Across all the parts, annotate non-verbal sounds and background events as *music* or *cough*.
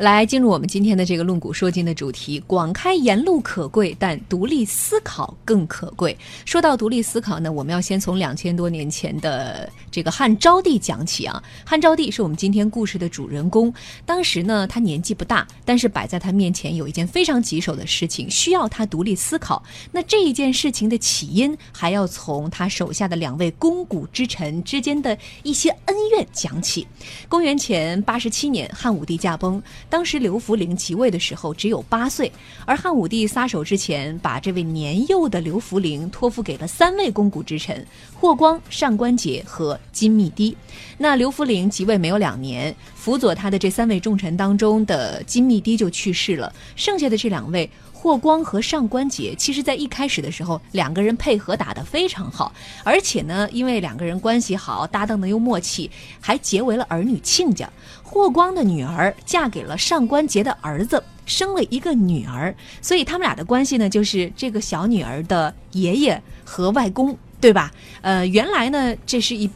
来进入我们今天的这个论古说今的主题。广开言路可贵，但独立思考更可贵。说到独立思考呢，我们要先从两千多年前的这个汉昭帝讲起啊。汉昭帝是我们今天故事的主人公。当时呢，他年纪不大，但是摆在他面前有一件非常棘手的事情，需要他独立思考。那这一件事情的起因，还要从他手下的两位肱骨之臣之间的一些恩怨讲起。公元前八十七年，汉武帝驾崩。当时刘弗陵即位的时候只有八岁，而汉武帝撒手之前，把这位年幼的刘弗陵托付给了三位肱骨之臣：霍光、上官桀和金密堤。那刘弗陵即位没有两年，辅佐他的这三位重臣当中的金密堤就去世了，剩下的这两位。霍光和上官桀，其实在一开始的时候，两个人配合打得非常好，而且呢，因为两个人关系好，搭档的又默契，还结为了儿女亲家。霍光的女儿嫁给了上官桀的儿子，生了一个女儿，所以他们俩的关系呢，就是这个小女儿的爷爷和外公，对吧？呃，原来呢，这是一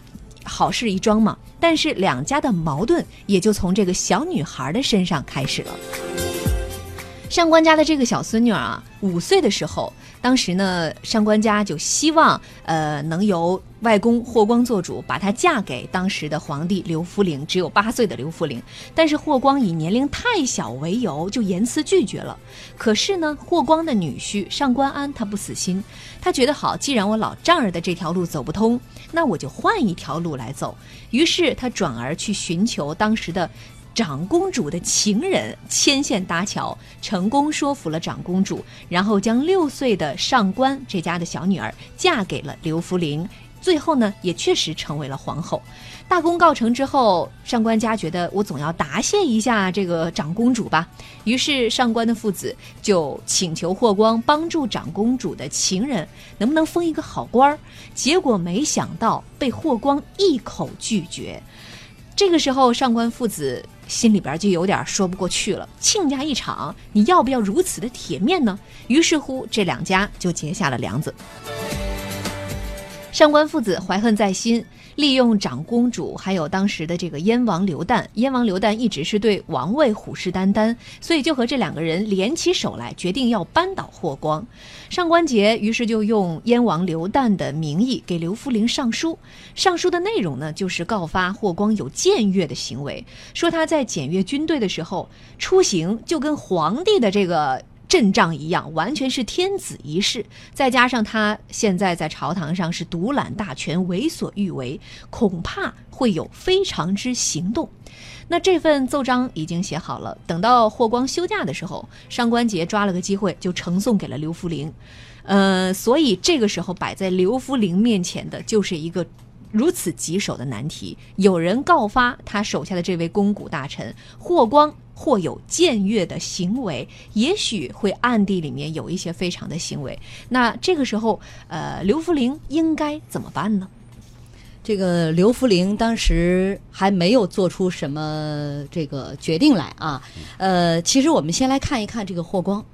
好事一桩嘛，但是两家的矛盾也就从这个小女孩的身上开始了。上官家的这个小孙女啊，五岁的时候，当时呢，上官家就希望，呃，能由外公霍光做主，把她嫁给当时的皇帝刘弗陵，只有八岁的刘弗陵。但是霍光以年龄太小为由，就严词拒绝了。可是呢，霍光的女婿上官安他不死心，他觉得好，既然我老丈人的这条路走不通，那我就换一条路来走。于是他转而去寻求当时的。长公主的情人牵线搭桥，成功说服了长公主，然后将六岁的上官这家的小女儿嫁给了刘福林，最后呢，也确实成为了皇后。大功告成之后，上官家觉得我总要答谢一下这个长公主吧，于是上官的父子就请求霍光帮助长公主的情人，能不能封一个好官儿？结果没想到被霍光一口拒绝。这个时候，上官父子。心里边就有点说不过去了，亲家一场，你要不要如此的铁面呢？于是乎，这两家就结下了梁子。上官父子怀恨在心。利用长公主，还有当时的这个燕王刘旦，燕王刘旦一直是对王位虎视眈眈，所以就和这两个人联起手来，决定要扳倒霍光。上官桀于是就用燕王刘旦的名义给刘弗陵上书，上书的内容呢，就是告发霍光有僭越的行为，说他在检阅军队的时候出行就跟皇帝的这个。阵仗一样，完全是天子一事。再加上他现在在朝堂上是独揽大权，为所欲为，恐怕会有非常之行动。那这份奏章已经写好了，等到霍光休假的时候，上官桀抓了个机会就呈送给了刘弗陵。呃，所以这个时候摆在刘弗陵面前的就是一个如此棘手的难题：有人告发他手下的这位肱骨大臣霍光。或有僭越的行为，也许会暗地里面有一些非常的行为。那这个时候，呃，刘弗陵应该怎么办呢？这个刘弗陵当时还没有做出什么这个决定来啊。呃，其实我们先来看一看这个霍光。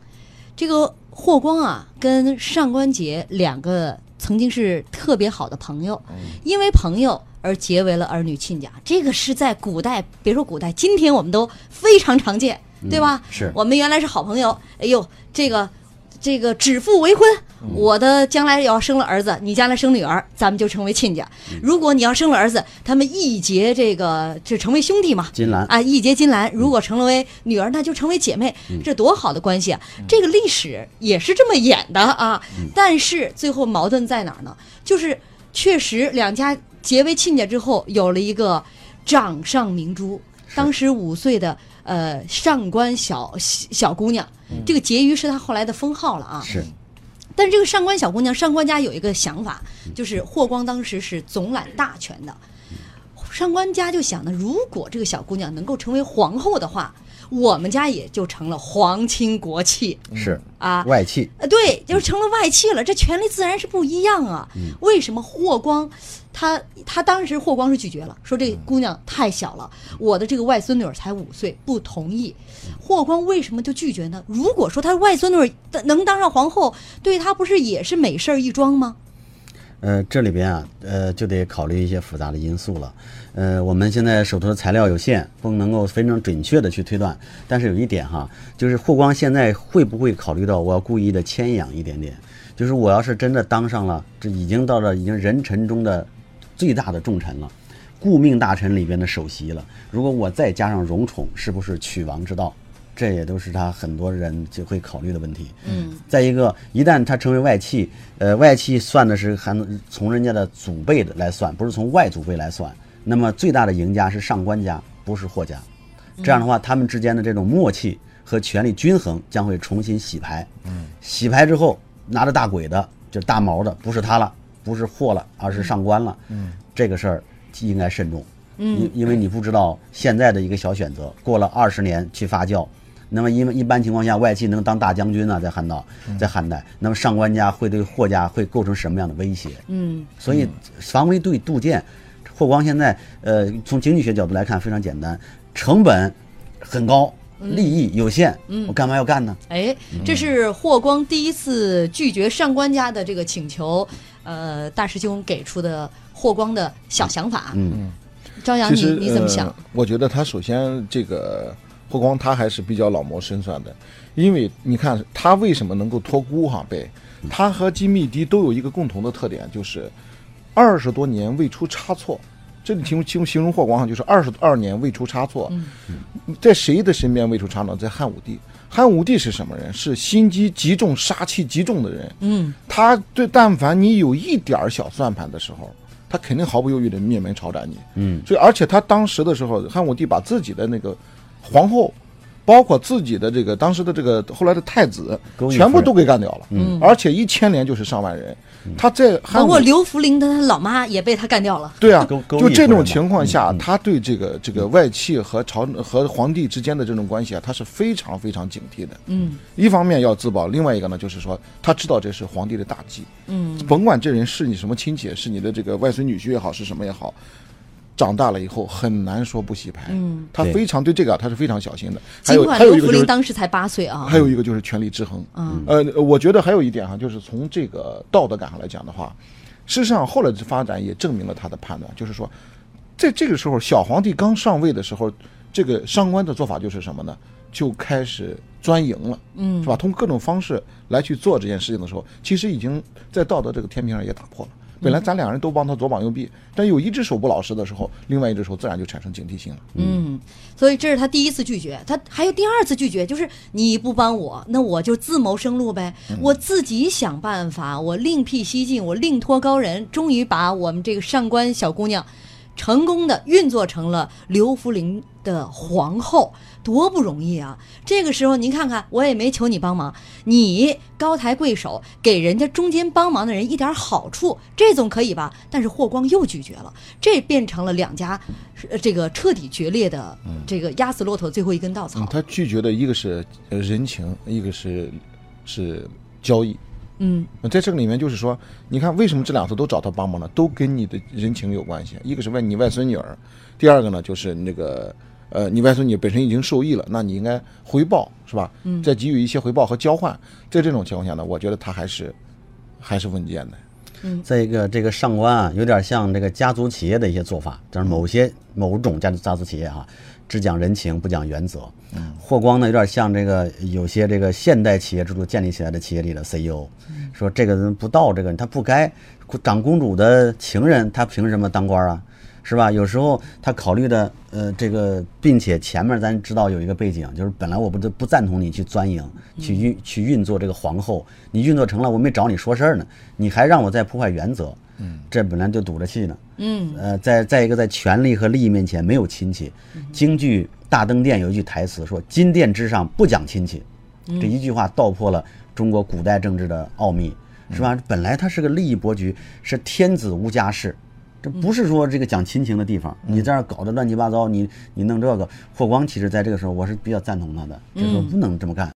这个霍光啊，跟上官桀两个曾经是特别好的朋友，因为朋友。而结为了儿女亲家，这个是在古代，别说古代，今天我们都非常常见，对吧？是我们原来是好朋友，哎呦，这个这个指腹为婚，我的将来要生了儿子，你将来生女儿，咱们就成为亲家。如果你要生了儿子，他们义结这个就成为兄弟嘛，金兰啊，义结金兰。如果成了为女儿，那就成为姐妹，这多好的关系啊！这个历史也是这么演的啊。但是最后矛盾在哪儿呢？就是确实两家。结为亲家之后，有了一个掌上明珠。当时五岁的呃上官小小姑娘，这个婕妤是他后来的封号了啊。是。但是这个上官小姑娘，上官家有一个想法，就是霍光当时是总揽大权的，上官家就想呢，如果这个小姑娘能够成为皇后的话。我们家也就成了皇亲国戚，是啊，外戚，呃，对，就成了外戚了。这权力自然是不一样啊。为什么霍光，他他当时霍光是拒绝了，说这姑娘太小了，我的这个外孙女儿才五岁，不同意。霍光为什么就拒绝呢？如果说他外孙女儿能当上皇后，对他不是也是美事儿一桩吗？呃，这里边啊，呃，就得考虑一些复杂的因素了。呃，我们现在手头的材料有限，不能够非常准确的去推断。但是有一点哈，就是霍光现在会不会考虑到我要故意的牵养一点点？就是我要是真的当上了，这已经到了已经人臣中的最大的重臣了，顾命大臣里边的首席了。如果我再加上荣宠，是不是取王之道？这也都是他很多人就会考虑的问题。嗯，再一个，一旦他成为外戚，呃，外戚算的是还能从人家的祖辈的来算，不是从外祖辈来算。那么最大的赢家是上官家，不是霍家。这样的话，他们之间的这种默契和权力均衡将会重新洗牌。嗯，洗牌之后，拿着大鬼的，就是大毛的，不是他了，不是霍了，而是上官了。嗯，这个事儿应该慎重。嗯，因因为你不知道现在的一个小选择，过了二十年去发酵。那么，因为一般情况下，外戚能当大将军呢，在汉道，在汉代，那么上官家会对霍家会构成什么样的威胁？嗯，所以防微杜杜渐，霍光现在呃，从经济学角度来看非常简单，成本很高，利益有限，我干嘛要干呢？哎，这是霍光第一次拒绝上官家的这个请求，呃，大师兄给出的霍光的小想法。嗯，张扬，你你怎么想呃？我觉得他首先这个霍光他还是比较老谋深算的，因为你看他为什么能够托孤哈被，他和金密迪都有一个共同的特点，就是二十多年未出差错。这里形容形容形容霍光哈，就是二十二年未出差错，在谁的身边未出差呢？在汉武帝。汉武帝是什么人？是心机极重、杀气极重的人。嗯，他对但凡你有一点儿小算盘的时候，他肯定毫不犹豫的灭门抄斩你。嗯，所以而且他当时的时候，汉武帝把自己的那个皇后，包括自己的这个当时的这个后来的太子全部都给干掉了。嗯。而且一牵连就是上万人。他在汉武包括刘福林的他老妈也被他干掉了。对啊 *laughs* 就这种情况下，他对这个这个外戚和朝和皇帝之间的这种关系啊，他是非常非常警惕的。嗯。一方面要自保，另外一个呢，就是说他知道这是皇帝的大忌，嗯。甭管这人是你什么亲戚，是你的这个外孙女婿也好，是什么也好，长大了以后很难说不洗牌。嗯，他非常对这个啊他是非常小心的。还有尽管刘弗陵还有一个就是当时才八岁啊。还有一个就是权力制衡。嗯呃，我觉得还有一点哈，就是从这个道德感上来讲的话，事实上后来的发展也证明了他的判断，就是说，在这个时候小皇帝刚上位的时候，这个上官的做法就是什么呢？就开始钻营了，嗯是吧？通过各种方式来去做这件事情的时候，其实已经在道德这个天平上也打破了。本来咱两个人都帮他左膀右臂，但有一只手不老实的时候，另外一只手自然就产生警惕性了。嗯，所以这是他第一次拒绝，他还有第二次拒绝，就是你不帮我，那我就自谋生路呗，我自己想办法，我另辟蹊径，我另托高人，终于把我们这个上官小姑娘成功的运作成了刘福林的皇后，多不容易啊！这个时候您看看，我也没求你帮忙，你高抬贵手，给人家中间帮忙的人一点好处，这总可以吧？但是霍光又拒绝了，这变成了两家呃这个彻底决裂的这个压死骆驼最后一根稻草嗯，。他拒绝的一个是呃人情，一个是是交易。嗯那在这个里面，就是说，你看为什么这两次都找他帮忙呢？都跟你的人情有关系。一个是问你外孙女儿，第二个呢就是那个呃，你外孙女本身已经受益了，那你应该回报是吧？嗯再给予一些回报和交换。在这种情况下呢，我觉得他还是还是稳健的。再一个，这个上官啊，有点像这个家族企业的一些做法，就是某些某种家家族企业哈、只讲人情不讲原则。霍光呢，有点像这个有些这个现代企业制度建立起来的企业里的 CEO，、说这个人不到这个他不该长公主的情人，他凭什么当官啊？是吧？有时候他考虑的，呃，这个，并且前面咱知道有一个背景，就是本来我不不赞同你去钻营，去运去运作这个皇后，你运作成了，我没找你说事儿呢，你还让我再破坏原则，嗯，这本来就堵着气呢。嗯呃，再再一个，在权力和利益面前没有亲戚。京剧《大登殿》有一句台词说：“金殿之上不讲亲戚。”这一句话道破了中国古代政治的奥秘，是吧？本来它是个利益博局，是天子无家室，这不是说这个讲亲情的地方。你这样搞得乱七八糟，你你弄这个，霍光其实在这个时候我是比较赞同他的，就是说不能这么干。